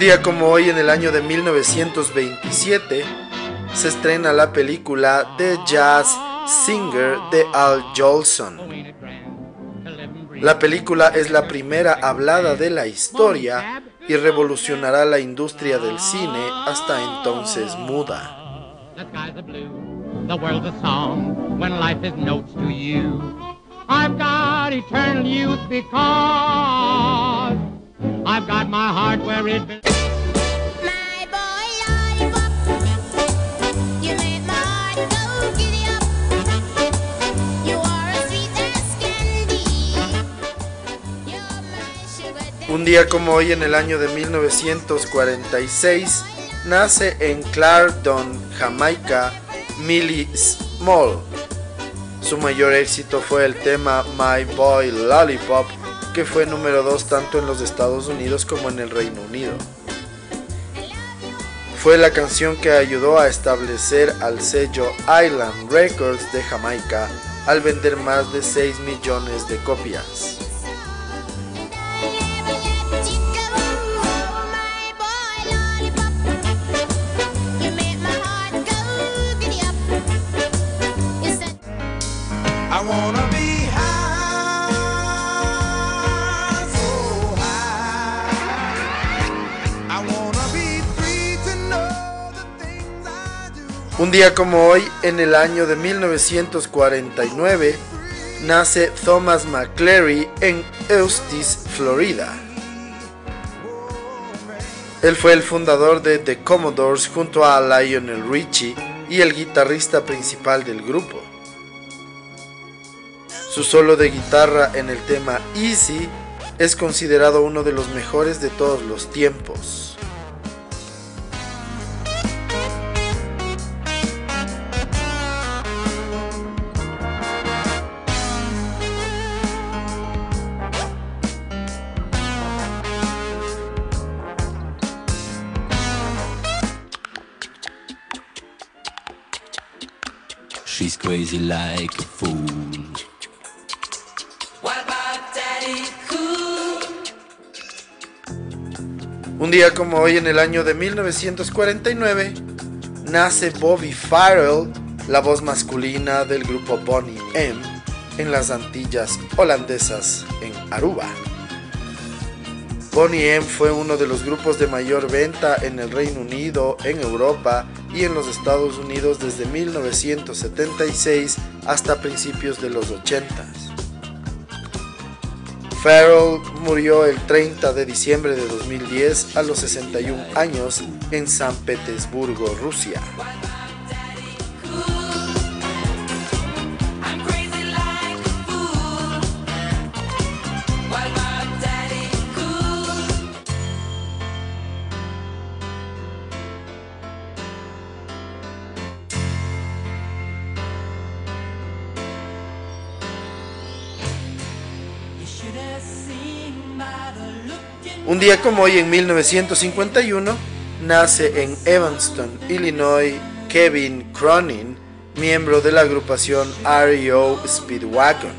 Día como hoy en el año de 1927 se estrena la película The Jazz Singer de Al Jolson. La película es la primera hablada de la historia y revolucionará la industria del cine hasta entonces muda. Un día como hoy en el año de 1946 nace en Clarendon, Jamaica, Millie Small. Su mayor éxito fue el tema My Boy Lollipop fue número 2 tanto en los Estados Unidos como en el Reino Unido. Fue la canción que ayudó a establecer al sello Island Records de Jamaica al vender más de 6 millones de copias. Un día como hoy, en el año de 1949, nace Thomas McClary en Eustis, Florida. Él fue el fundador de The Commodores junto a Lionel Richie y el guitarrista principal del grupo. Su solo de guitarra en el tema Easy es considerado uno de los mejores de todos los tiempos. Un día como hoy en el año de 1949 nace Bobby Farrell, la voz masculina del grupo Bonnie M en las Antillas holandesas en Aruba. Bonnie M fue uno de los grupos de mayor venta en el Reino Unido, en Europa y en los Estados Unidos desde 1976 hasta principios de los 80. Farrell murió el 30 de diciembre de 2010 a los 61 años en San Petersburgo, Rusia. Un día como hoy, en 1951, nace en Evanston, Illinois, Kevin Cronin, miembro de la agrupación REO Speedwagon.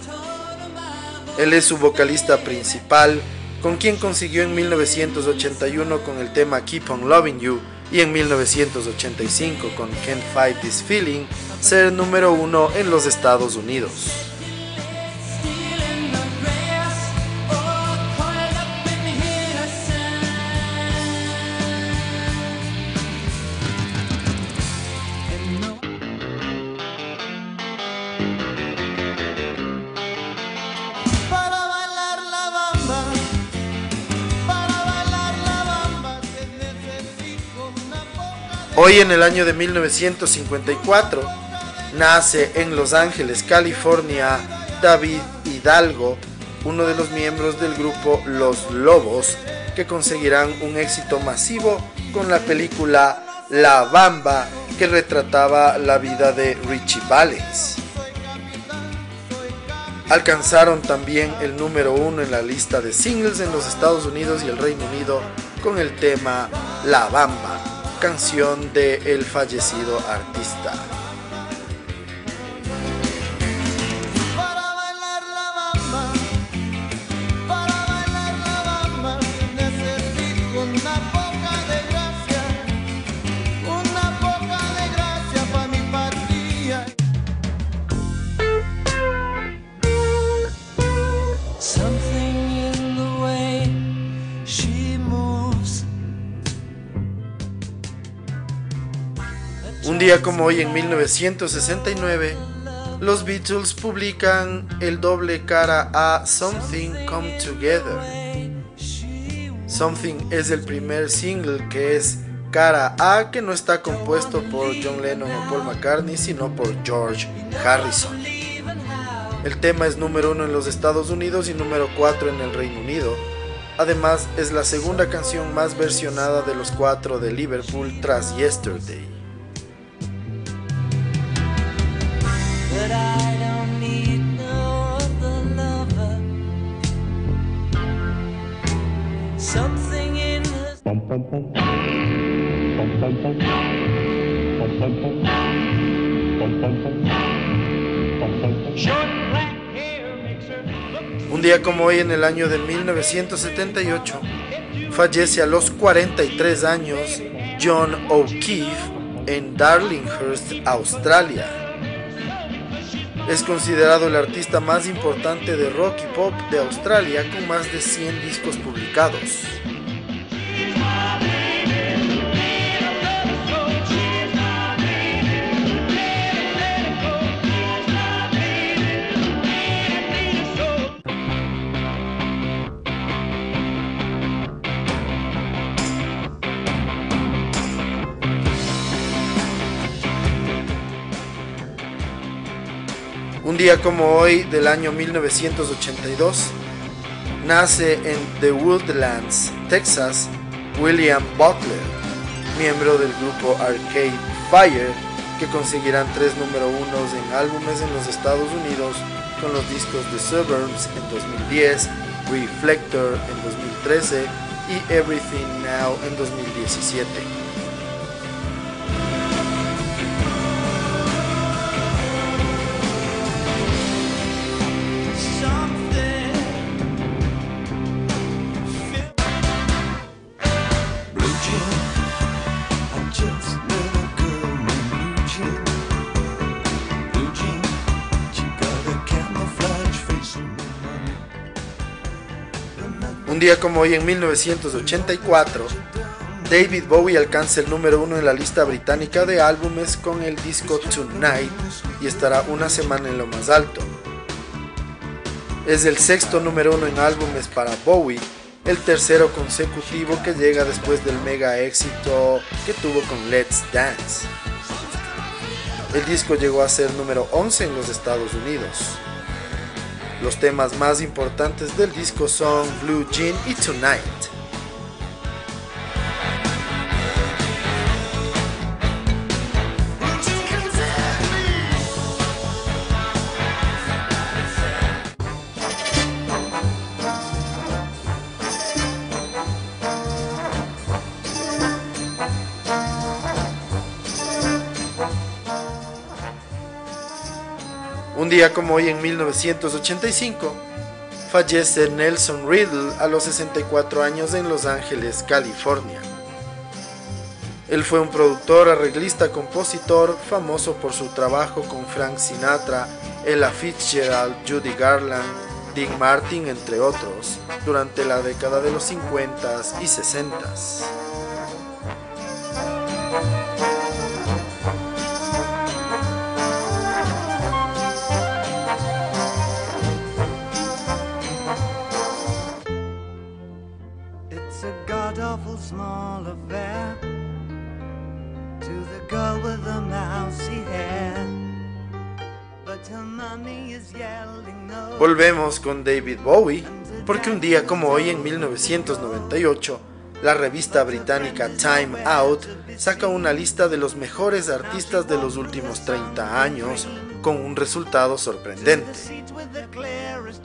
Él es su vocalista principal, con quien consiguió en 1981 con el tema Keep on Loving You y en 1985 con Can't Fight This Feeling ser número uno en los Estados Unidos. Hoy en el año de 1954 nace en Los Ángeles, California, David Hidalgo, uno de los miembros del grupo Los Lobos, que conseguirán un éxito masivo con la película La Bamba, que retrataba la vida de Richie Valens. Alcanzaron también el número uno en la lista de singles en los Estados Unidos y el Reino Unido con el tema La Bamba, canción de el fallecido artista. Día como hoy en 1969, los Beatles publican el doble cara a Something Come Together. Something es el primer single que es cara A que no está compuesto por John Lennon o Paul McCartney, sino por George Harrison. El tema es número uno en los Estados Unidos y número 4 en el Reino Unido. Además, es la segunda canción más versionada de los cuatro de Liverpool tras Yesterday. Un día como hoy en el año de 1978, fallece a los 43 años John O'Keefe en Darlinghurst, Australia. Es considerado el artista más importante de rock y pop de Australia con más de 100 discos publicados. Día como hoy del año 1982, nace en The Woodlands, Texas, William Butler, miembro del grupo Arcade Fire, que conseguirán tres número unos en álbumes en los Estados Unidos con los discos The Suburbs en 2010, Reflector en 2013 y Everything Now en 2017. Día como hoy en 1984, David Bowie alcanza el número uno en la lista británica de álbumes con el disco Tonight y estará una semana en lo más alto. Es el sexto número uno en álbumes para Bowie, el tercero consecutivo que llega después del mega éxito que tuvo con Let's Dance. El disco llegó a ser número 11 en los Estados Unidos. Los temas más importantes del disco son Blue Jean y Tonight. Día como hoy en 1985, fallece Nelson Riddle a los 64 años en Los Ángeles, California. Él fue un productor, arreglista, compositor, famoso por su trabajo con Frank Sinatra, Ella Fitzgerald, Judy Garland, Dick Martin, entre otros, durante la década de los 50s y 60s. Volvemos con David Bowie, porque un día como hoy en 1998 la revista británica Time Out saca una lista de los mejores artistas de los últimos 30 años con un resultado sorprendente.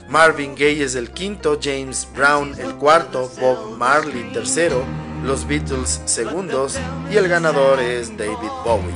Marvin Gaye es el quinto, James Brown el cuarto, Bob Marley tercero, los Beatles segundos y el ganador es David Bowie.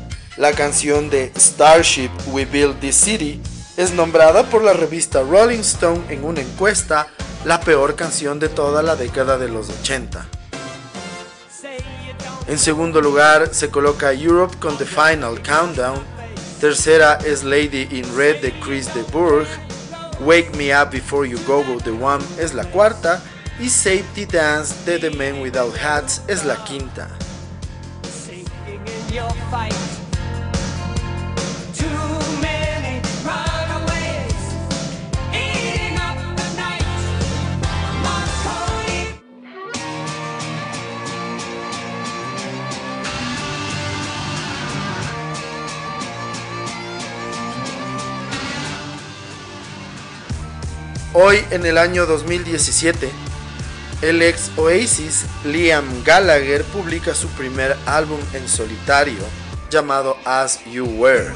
la canción de Starship We Build This City es nombrada por la revista Rolling Stone en una encuesta la peor canción de toda la década de los 80. En segundo lugar se coloca Europe con The Final Countdown. Tercera es Lady in Red de Chris de Burgh. Wake Me Up Before You Go Go The One es la cuarta y Safety Dance de The Men Without Hats es la quinta. Hoy en el año 2017, el ex Oasis Liam Gallagher publica su primer álbum en solitario llamado As You Were.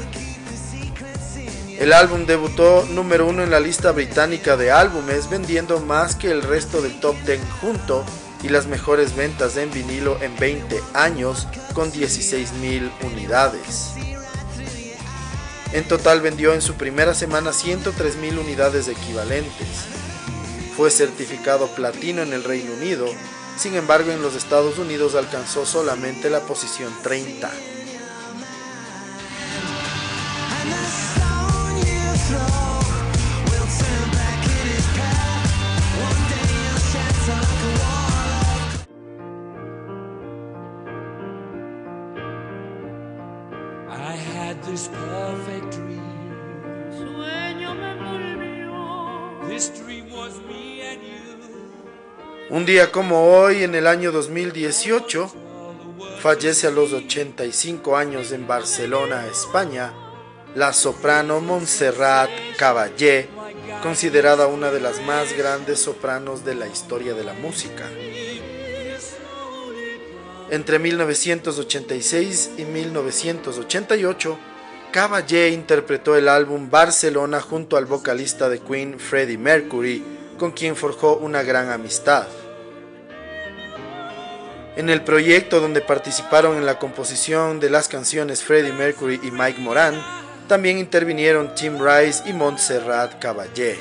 El álbum debutó número uno en la lista británica de álbumes, vendiendo más que el resto del top 10 junto y las mejores ventas en vinilo en 20 años con 16.000 unidades. En total vendió en su primera semana 103.000 unidades equivalentes. Fue certificado platino en el Reino Unido, sin embargo en los Estados Unidos alcanzó solamente la posición 30. Un día como hoy, en el año 2018, fallece a los 85 años en Barcelona, España, la soprano Montserrat Caballé, considerada una de las más grandes sopranos de la historia de la música. Entre 1986 y 1988, Caballé interpretó el álbum Barcelona junto al vocalista de Queen Freddie Mercury, con quien forjó una gran amistad. En el proyecto donde participaron en la composición de las canciones Freddie Mercury y Mike Moran, también intervinieron Tim Rice y Montserrat Caballé.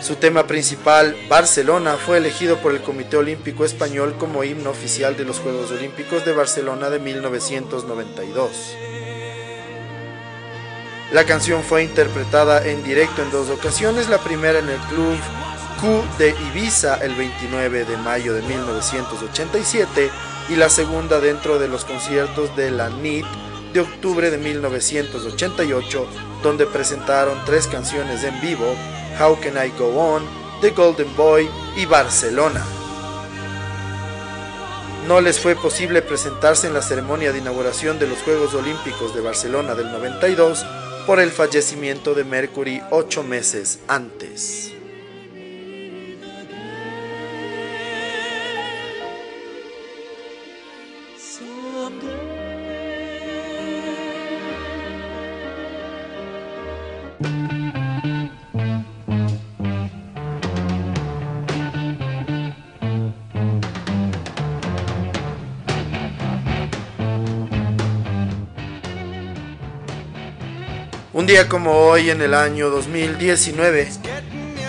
Su tema principal, Barcelona, fue elegido por el Comité Olímpico Español como himno oficial de los Juegos Olímpicos de Barcelona de 1992. La canción fue interpretada en directo en dos ocasiones, la primera en el club Q de Ibiza el 29 de mayo de 1987 y la segunda dentro de los conciertos de la NIT de octubre de 1988, donde presentaron tres canciones en vivo, How Can I Go On, The Golden Boy y Barcelona. No les fue posible presentarse en la ceremonia de inauguración de los Juegos Olímpicos de Barcelona del 92 por el fallecimiento de Mercury ocho meses antes. Un día como hoy, en el año 2019,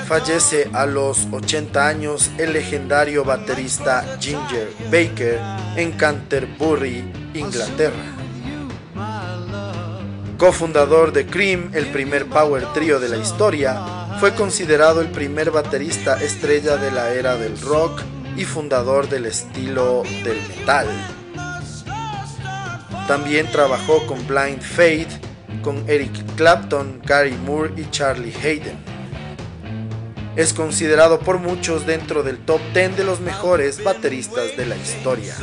fallece a los 80 años el legendario baterista Ginger Baker en Canterbury, Inglaterra. Cofundador de Cream, el primer power trio de la historia, fue considerado el primer baterista estrella de la era del rock y fundador del estilo del metal. También trabajó con Blind Faith, con Eric Clapton, Gary Moore y Charlie Hayden. Es considerado por muchos dentro del top 10 de los mejores bateristas de la historia.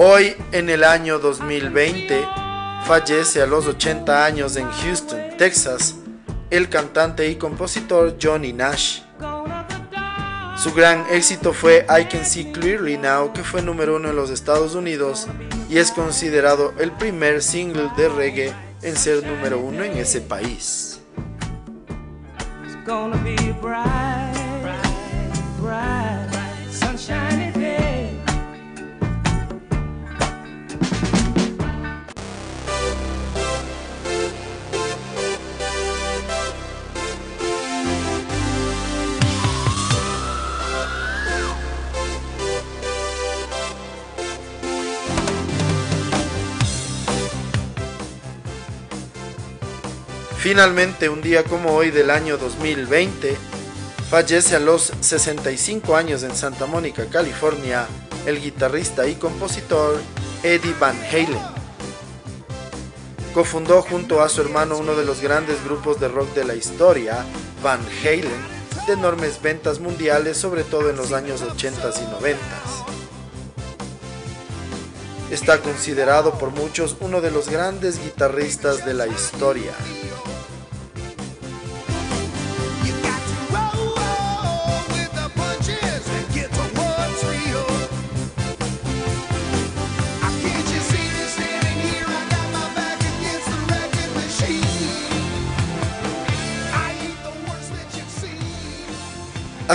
Hoy, en el año 2020, fallece a los 80 años en Houston, Texas, el cantante y compositor Johnny Nash. Su gran éxito fue I Can See Clearly Now, que fue número uno en los Estados Unidos y es considerado el primer single de reggae en ser número uno en ese país. Finalmente, un día como hoy del año 2020, fallece a los 65 años en Santa Mónica, California, el guitarrista y compositor Eddie Van Halen. Cofundó junto a su hermano uno de los grandes grupos de rock de la historia, Van Halen, de enormes ventas mundiales, sobre todo en los años 80 y 90. Está considerado por muchos uno de los grandes guitarristas de la historia.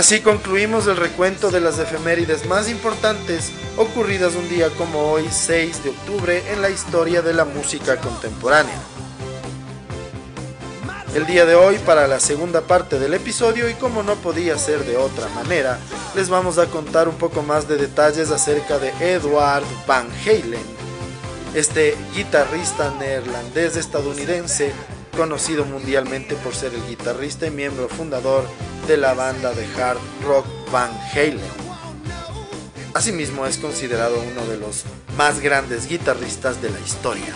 Así concluimos el recuento de las efemérides más importantes ocurridas un día como hoy, 6 de octubre, en la historia de la música contemporánea. El día de hoy, para la segunda parte del episodio, y como no podía ser de otra manera, les vamos a contar un poco más de detalles acerca de Edward Van Halen, este guitarrista neerlandés estadounidense conocido mundialmente por ser el guitarrista y miembro fundador de la banda de hard rock Van Halen. Asimismo es considerado uno de los más grandes guitarristas de la historia.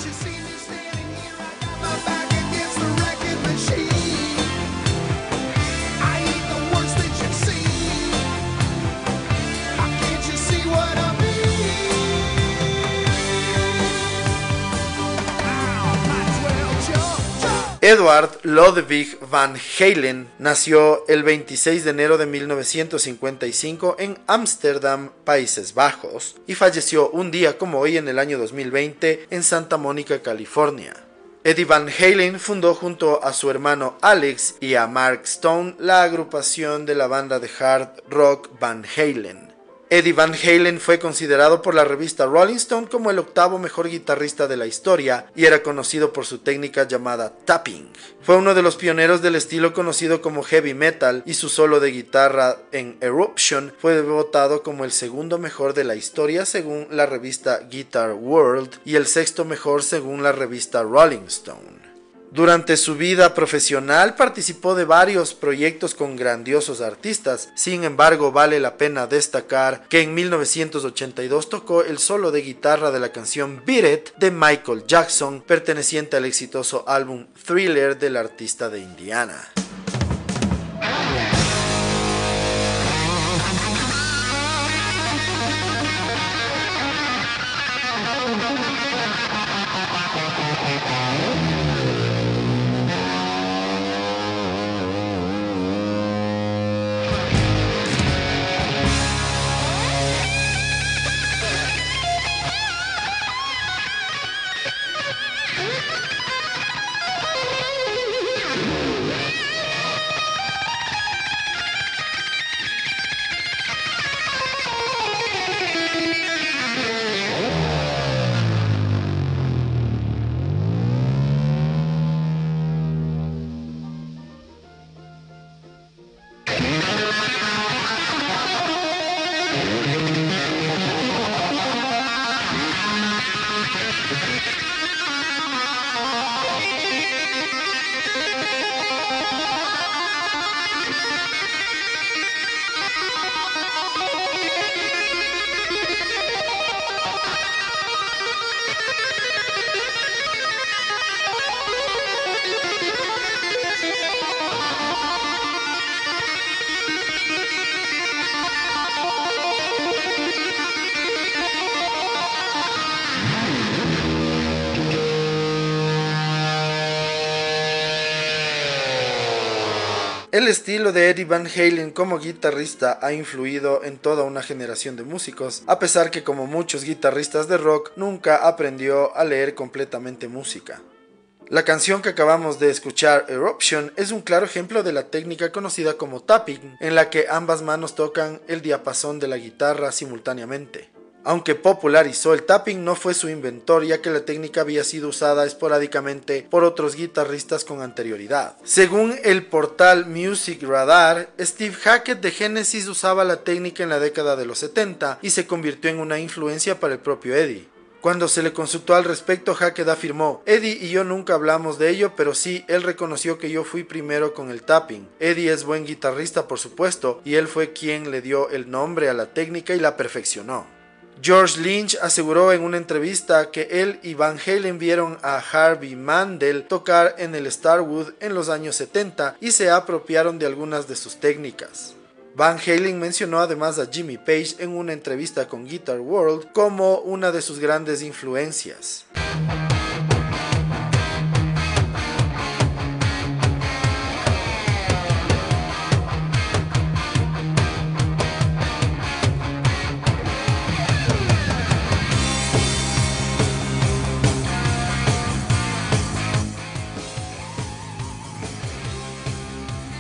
Edward Lodewijk van Halen nació el 26 de enero de 1955 en Ámsterdam, Países Bajos, y falleció un día como hoy en el año 2020 en Santa Mónica, California. Eddie Van Halen fundó junto a su hermano Alex y a Mark Stone la agrupación de la banda de hard rock Van Halen. Eddie Van Halen fue considerado por la revista Rolling Stone como el octavo mejor guitarrista de la historia y era conocido por su técnica llamada tapping. Fue uno de los pioneros del estilo conocido como heavy metal y su solo de guitarra en Eruption fue votado como el segundo mejor de la historia según la revista Guitar World y el sexto mejor según la revista Rolling Stone. Durante su vida profesional participó de varios proyectos con grandiosos artistas, sin embargo vale la pena destacar que en 1982 tocó el solo de guitarra de la canción Beat de Michael Jackson, perteneciente al exitoso álbum Thriller del artista de Indiana. El estilo de Eddie Van Halen como guitarrista ha influido en toda una generación de músicos, a pesar que como muchos guitarristas de rock nunca aprendió a leer completamente música. La canción que acabamos de escuchar, Eruption, es un claro ejemplo de la técnica conocida como tapping, en la que ambas manos tocan el diapasón de la guitarra simultáneamente. Aunque popularizó el tapping, no fue su inventor, ya que la técnica había sido usada esporádicamente por otros guitarristas con anterioridad. Según el portal Music Radar, Steve Hackett de Genesis usaba la técnica en la década de los 70 y se convirtió en una influencia para el propio Eddie. Cuando se le consultó al respecto, Hackett afirmó, Eddie y yo nunca hablamos de ello, pero sí, él reconoció que yo fui primero con el tapping. Eddie es buen guitarrista, por supuesto, y él fue quien le dio el nombre a la técnica y la perfeccionó. George Lynch aseguró en una entrevista que él y Van Halen vieron a Harvey Mandel tocar en el Starwood en los años 70 y se apropiaron de algunas de sus técnicas. Van Halen mencionó además a Jimmy Page en una entrevista con Guitar World como una de sus grandes influencias.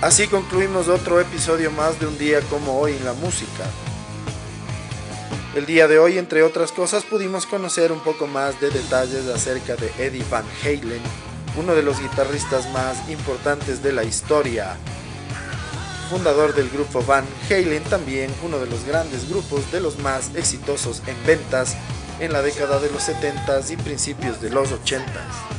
Así concluimos otro episodio más de un día como hoy en la música. El día de hoy, entre otras cosas, pudimos conocer un poco más de detalles acerca de Eddie Van Halen, uno de los guitarristas más importantes de la historia. Fundador del grupo Van Halen, también uno de los grandes grupos de los más exitosos en ventas en la década de los 70s y principios de los 80s.